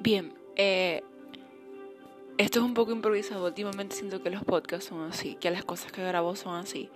Bien, eh, esto es un poco improvisado. Últimamente siento que los podcasts son así, que las cosas que grabo son así.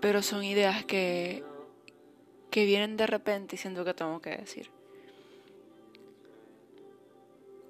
Pero son ideas que, que vienen de repente y siento que tengo que decir.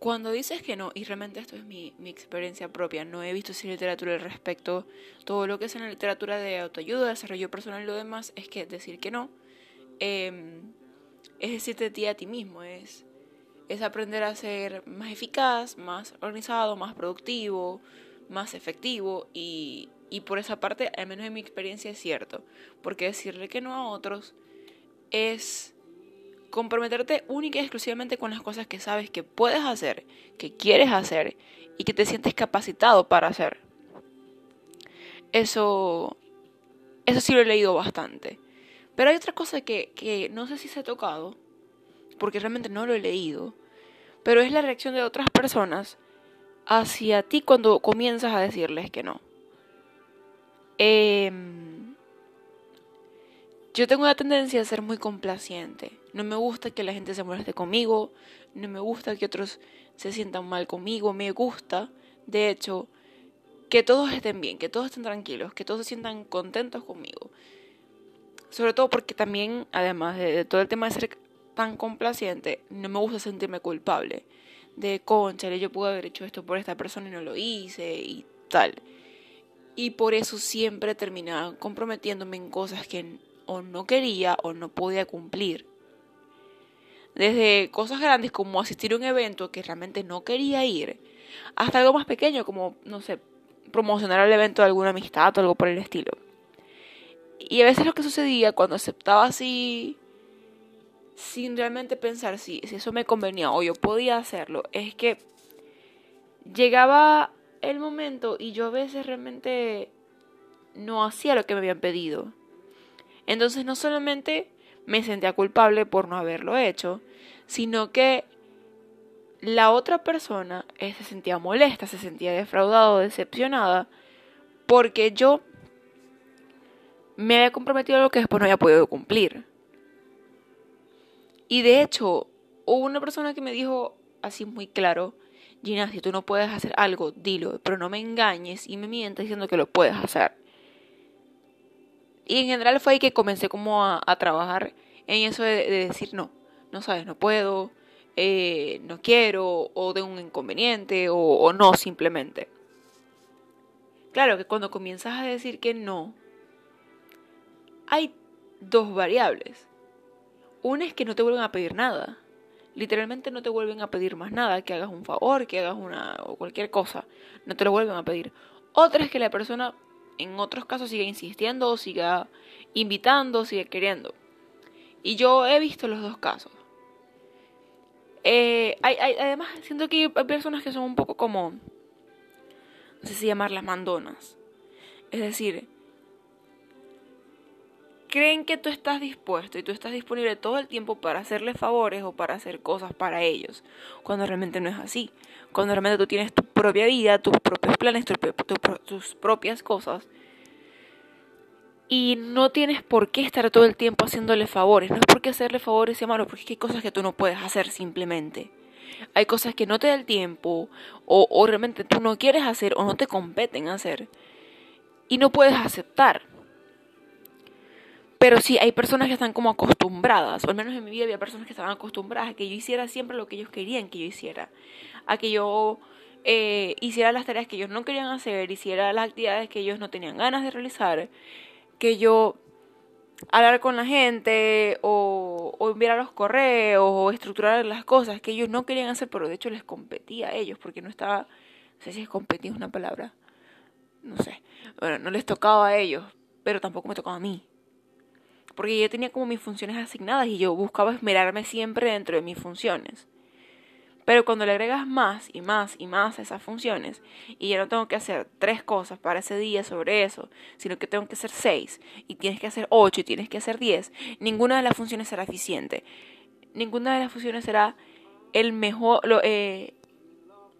Cuando dices que no, y realmente esto es mi, mi experiencia propia, no he visto si literatura al respecto, todo lo que es en la literatura de autoayuda, desarrollo personal y lo demás, es que decir que no eh, es decirte a a ti mismo, es es aprender a ser más eficaz, más organizado, más productivo, más efectivo y, y por esa parte, al menos en mi experiencia, es cierto. Porque decirle que no a otros es comprometerte única y exclusivamente con las cosas que sabes que puedes hacer, que quieres hacer y que te sientes capacitado para hacer. Eso, eso sí lo he leído bastante. Pero hay otra cosa que, que no sé si se ha tocado, porque realmente no lo he leído, pero es la reacción de otras personas hacia ti cuando comienzas a decirles que no. Em, yo tengo la tendencia a ser muy complaciente. No me gusta que la gente se moleste conmigo, no me gusta que otros se sientan mal conmigo, me gusta, de hecho, que todos estén bien, que todos estén tranquilos, que todos se sientan contentos conmigo. Sobre todo porque también, además de, todo el tema de ser tan complaciente, no me gusta sentirme culpable. De, concha, yo pude haber hecho esto por esta persona y no lo hice y tal. Y por eso siempre terminaba comprometiéndome en cosas que o no quería o no podía cumplir. Desde cosas grandes como asistir a un evento que realmente no quería ir, hasta algo más pequeño como, no sé, promocionar el evento de alguna amistad o algo por el estilo. Y a veces lo que sucedía cuando aceptaba así sin realmente pensar si, si eso me convenía o yo podía hacerlo, es que llegaba el momento y yo a veces realmente no hacía lo que me habían pedido. Entonces no solamente me sentía culpable por no haberlo hecho, sino que la otra persona eh, se sentía molesta, se sentía defraudada o decepcionada porque yo me había comprometido a lo que después no había podido cumplir. Y de hecho, hubo una persona que me dijo así muy claro, Gina, si tú no puedes hacer algo, dilo, pero no me engañes y me mientas diciendo que lo puedes hacer. Y en general fue ahí que comencé como a, trabajar en eso de, decir no, no sabes, no puedo, eh, no quiero, o de un inconveniente, o no simplemente. Claro que cuando comienzas a decir que no, hay dos variables. Una es que no te vuelven a pedir nada. Literalmente no te vuelven a pedir más nada, que hagas un favor, que hagas una o cualquier cosa. No te lo vuelven a pedir. Otra es que la persona en otros casos siga insistiendo, siga invitando, siga queriendo. Y yo he visto los dos casos. Eh, además, siento que hay personas que son un poco como, no sé si llamarlas mandonas. Es decir, creen que tú estás dispuesto y tú estás disponible todo el tiempo para hacerles favores o para hacer cosas para ellos, cuando realmente no es así. Cuando realmente tú tienes tu propia vida, tus propios planes, tus propias cosas. Y no tienes por qué estar todo el tiempo haciéndole favores. No es por qué hacerle favores sea malo, porque hay cosas que tú no puedes hacer simplemente. Hay cosas que no te da el tiempo, o, o realmente tú no quieres hacer, o no te competen hacer. Y no puedes aceptar. Pero sí, hay personas que están como acostumbradas, o al menos en mi vida había personas que estaban acostumbradas a que yo hiciera siempre lo que ellos querían que yo hiciera, a que yo eh, hiciera las tareas que ellos no querían hacer, hiciera las actividades que ellos no tenían ganas de realizar, que yo hablar con la gente o, o enviar los correos o estructurar las cosas que ellos no querían hacer, pero de hecho les competía a ellos porque no estaba, no sé si es competir una palabra, no sé, bueno, no les tocaba a ellos, pero tampoco me tocaba a mí porque yo tenía como mis funciones asignadas y yo buscaba esmerarme siempre dentro de mis funciones. Pero cuando le agregas más y más y más a esas funciones, y ya no tengo que hacer tres cosas para ese día sobre eso, sino que tengo que hacer seis, y tienes que hacer ocho, y tienes que hacer diez, ninguna de las funciones será eficiente. Ninguna de las funciones será el mejor, eh,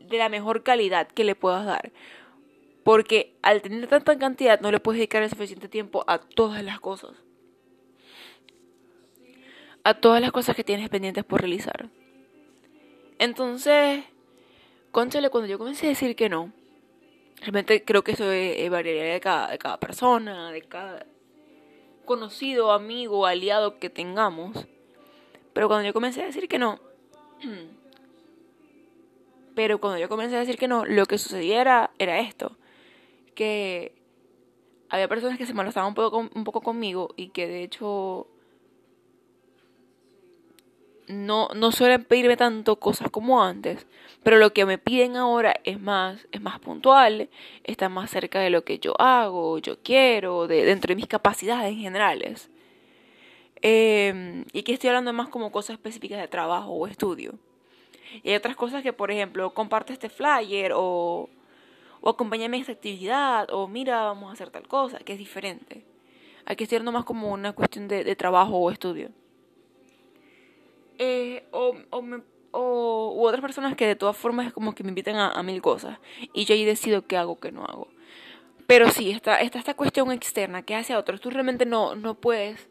de la mejor calidad que le puedas dar. Porque al tener tanta cantidad no le puedes dedicar el suficiente tiempo a todas las cosas a todas las cosas que tienes pendientes por realizar. Entonces, conchale, cuando yo comencé a decir que no, realmente creo que eso variaría de cada, de cada persona, de cada conocido, amigo, aliado que tengamos. Pero cuando yo comencé a decir que no, pero cuando yo comencé a decir que no, lo que sucediera era esto, que había personas que se molestaban un poco, un poco conmigo y que de hecho no, no suelen pedirme tanto cosas como antes, pero lo que me piden ahora es más, es más puntual, está más cerca de lo que yo hago, yo quiero, de, dentro de mis capacidades generales. Eh, y aquí estoy hablando más como cosas específicas de trabajo o estudio. Y hay otras cosas que, por ejemplo, comparte este flyer o, o acompáñame en esta actividad o mira, vamos a hacer tal cosa, que es diferente. Aquí estoy hablando más como una cuestión de trabajo o estudio. Eh, o, o, me, o u otras personas que de todas formas es como que me invitan a, mil cosas y yo ahí decido qué hago, qué no hago. Pero sí, está, está esta cuestión externa que hace a otros. Tú realmente no, no puedes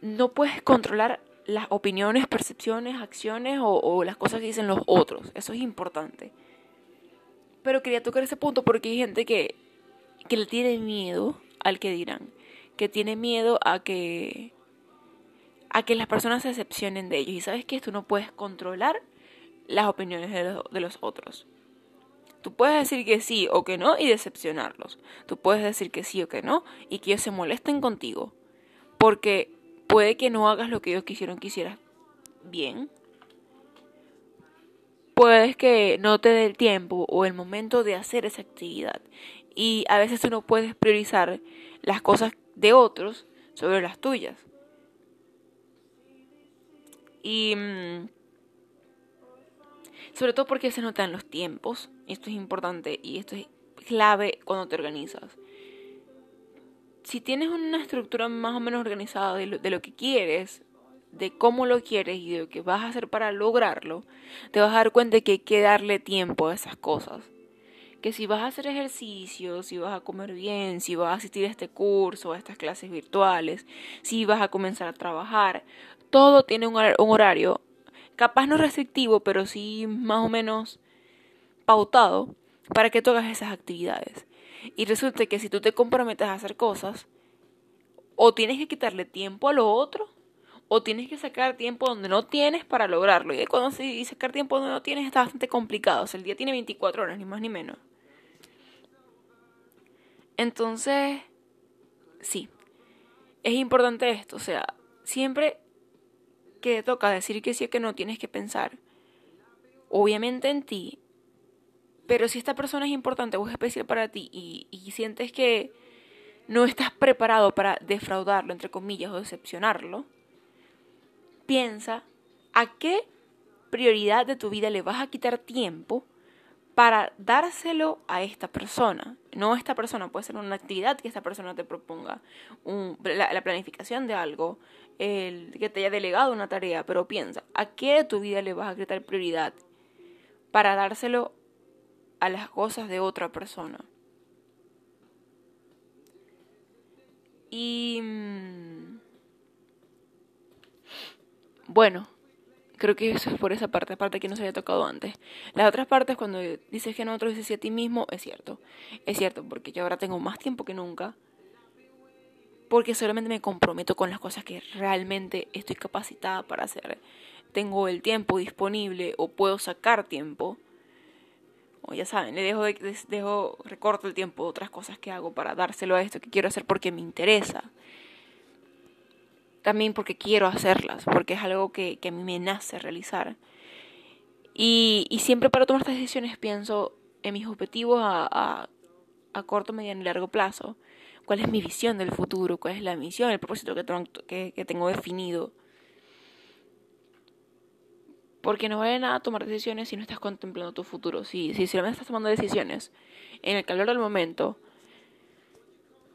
no puedes controlar las opiniones, percepciones, acciones o, o, las cosas que dicen los otros. Eso es importante. Pero quería tocar ese punto porque hay gente que, que le tiene miedo al que dirán. Que tiene miedo a que a que las personas se decepcionen de ellos. Y sabes que tú no puedes controlar las opiniones de los, de los otros. Tú puedes decir que sí o que no y decepcionarlos. Tú puedes decir que sí o que no y que ellos se molesten contigo. Porque puede que no hagas lo que ellos quisieron que hicieras bien. Puedes que no te dé el tiempo o el momento de hacer esa actividad. Y a veces tú no puedes priorizar las cosas de otros sobre las tuyas. Y mm, sobre todo porque se notan los tiempos. Esto es importante y esto es clave cuando te organizas. Si tienes una estructura más o menos organizada de lo, de lo que quieres, de cómo lo quieres y de lo que vas a hacer para lograrlo, te vas a dar cuenta de que hay que darle tiempo a esas cosas. Que si vas a hacer ejercicio, si vas a comer bien, si vas a asistir a este curso, a estas clases virtuales, si vas a comenzar a trabajar, todo tiene un horario, capaz no restrictivo, pero sí más o menos pautado para que tú hagas esas actividades. Y resulta que si tú te comprometes a hacer cosas, o tienes que quitarle tiempo a lo otro, o tienes que sacar tiempo donde no tienes para lograrlo. Y sacar tiempo donde no tienes está bastante complicado. O sea, el día tiene 24 horas, ni más ni menos. Entonces, sí, es importante esto. O sea, siempre que toca decir que sí o que no, tienes que pensar, obviamente en ti, pero si esta persona es importante o es especial para ti y, y sientes que no estás preparado para defraudarlo, entre comillas, o decepcionarlo, piensa a qué prioridad de tu vida le vas a quitar tiempo para dárselo a esta persona. No esta persona, puede ser una actividad que esta persona te proponga, la, planificación de algo, el que te haya delegado una tarea, pero piensa, ¿a qué de tu vida le vas a quitar prioridad para dárselo a las cosas de otra persona? Y... Mm, bueno, creo que eso es por esa parte, parte que no se había tocado antes. Las otras partes, cuando dices que no otro dices sí a ti mismo, es cierto. Es cierto, porque yo ahora tengo más tiempo que nunca porque solamente me comprometo con las cosas que realmente estoy capacitada para hacer. Tengo el tiempo disponible o puedo sacar tiempo. O ya saben, le dejo, dejo recorto el tiempo de otras cosas que hago para dárselo a esto que quiero hacer porque me interesa. También porque quiero hacerlas, porque es algo que, a mí me nace realizar. Y, y siempre para tomar estas decisiones pienso en mis objetivos a, a corto, mediano y largo plazo cuál es mi visión del futuro, cuál es la misión, el propósito que, que, tengo definido. Porque no vale nada tomar decisiones si no estás contemplando tu futuro. Si, si solamente estás tomando decisiones en el calor del momento,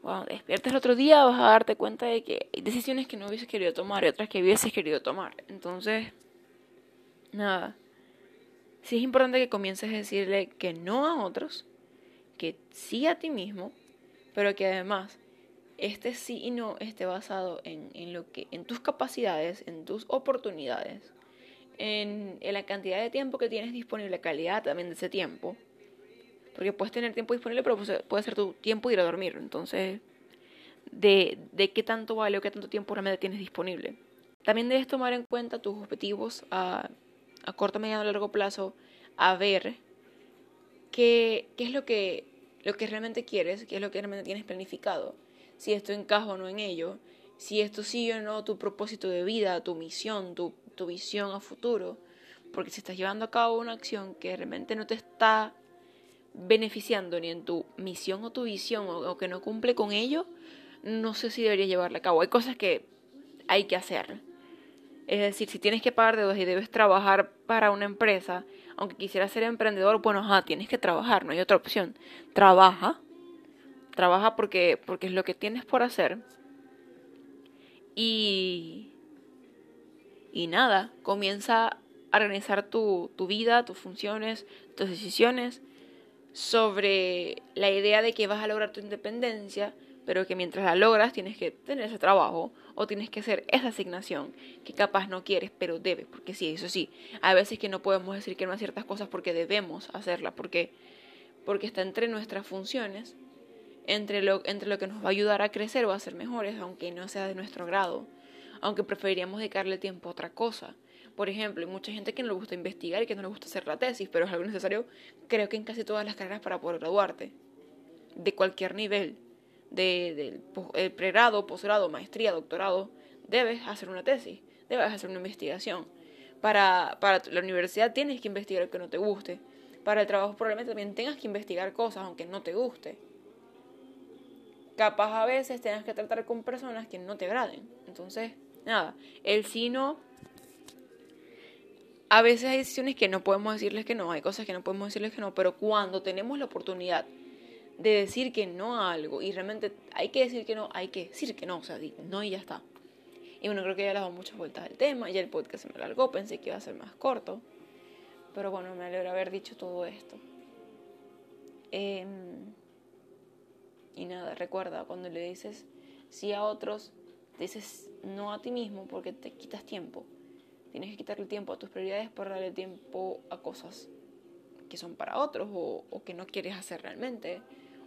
cuando despiertas el otro día vas a darte cuenta de que hay decisiones que no hubieses querido tomar y otras que hubieses querido tomar. Entonces, nada. Sí es importante que comiences a decirle que no a otros, que sí a ti mismo pero que además este sí y no esté basado en, en, lo que, en tus capacidades, en tus oportunidades, en, en, la cantidad de tiempo que tienes disponible, calidad también de ese tiempo. Porque puedes tener tiempo disponible, pero puede ser tu tiempo ir a dormir. Entonces, de, de qué tanto vale o qué tanto tiempo realmente tienes disponible. También debes tomar en cuenta tus objetivos a, a corto, mediano largo plazo, a ver qué, qué es lo que, lo que realmente quieres, qué es lo que realmente tienes planificado, si esto encaja o no en ello, si esto sigue o no tu propósito de vida, tu misión, tu, tu visión a futuro. Porque si estás llevando a cabo una acción que realmente no te está beneficiando ni en tu misión o tu visión o, que no cumple con ello, no sé si deberías llevarla a cabo. Hay cosas que hay que hacer. Es decir, si tienes que pagar deudas y debes trabajar para una empresa, aunque quisieras ser emprendedor, bueno, ajá, tienes que trabajar, no hay otra opción. Trabaja, trabaja porque, porque es lo que tienes por hacer. Y, y nada, comienza a organizar tu, tu vida, tus funciones, tus decisiones sobre la idea de que vas a lograr tu independencia, pero que mientras la logras tienes que tener ese trabajo o tienes que hacer esa asignación que capaz no quieres, pero debes, porque sí, eso sí, hay veces que no podemos decir que no a ciertas cosas porque debemos hacerlas, porque, porque está entre nuestras funciones, entre lo, entre lo que nos va a ayudar a crecer o a ser mejores, aunque no sea de nuestro grado, aunque preferiríamos dedicarle tiempo a otra cosa. Por ejemplo, hay mucha gente que no le gusta investigar y que no le gusta hacer la tesis, pero es algo necesario, creo que en casi todas las carreras para poder graduarte, de cualquier nivel, de, de, pregrado, posgrado, maestría, doctorado, debes hacer una tesis, debes hacer una investigación. Para, para la universidad tienes que investigar lo que no te guste. Para el trabajo probablemente también tengas que investigar cosas aunque no te guste. Capaz a veces tengas que tratar con personas que no te agraden. Entonces, nada, el sino a veces hay decisiones que no podemos decirles que no, hay cosas que no podemos decirles que no, pero cuando tenemos la oportunidad de decir que no a algo y realmente hay que decir que no, hay que decir que no, o sea, no y ya está. Y bueno, creo que ya le he muchas vueltas al tema, ya el podcast se me alargó, pensé que iba a ser más corto, pero bueno, me alegra haber dicho todo esto. Em, y nada, recuerda, cuando le dices sí a otros, dices no a ti mismo porque te quitas tiempo. Tienes que quitarle tiempo a tus prioridades para darle tiempo a cosas que son para otros o, que no quieres hacer realmente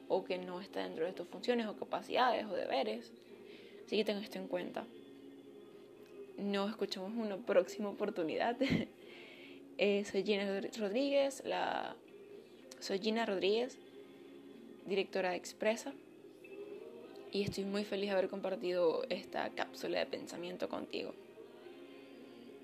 o que no está dentro de tus funciones o capacidades o deberes. Así que ten esto en cuenta. Nos escuchamos en una próxima oportunidad. Eh, soy Gina Rodríguez, la... soy Gina Rodríguez, directora de Expresa, y estoy muy feliz de haber compartido esta cápsula de pensamiento contigo.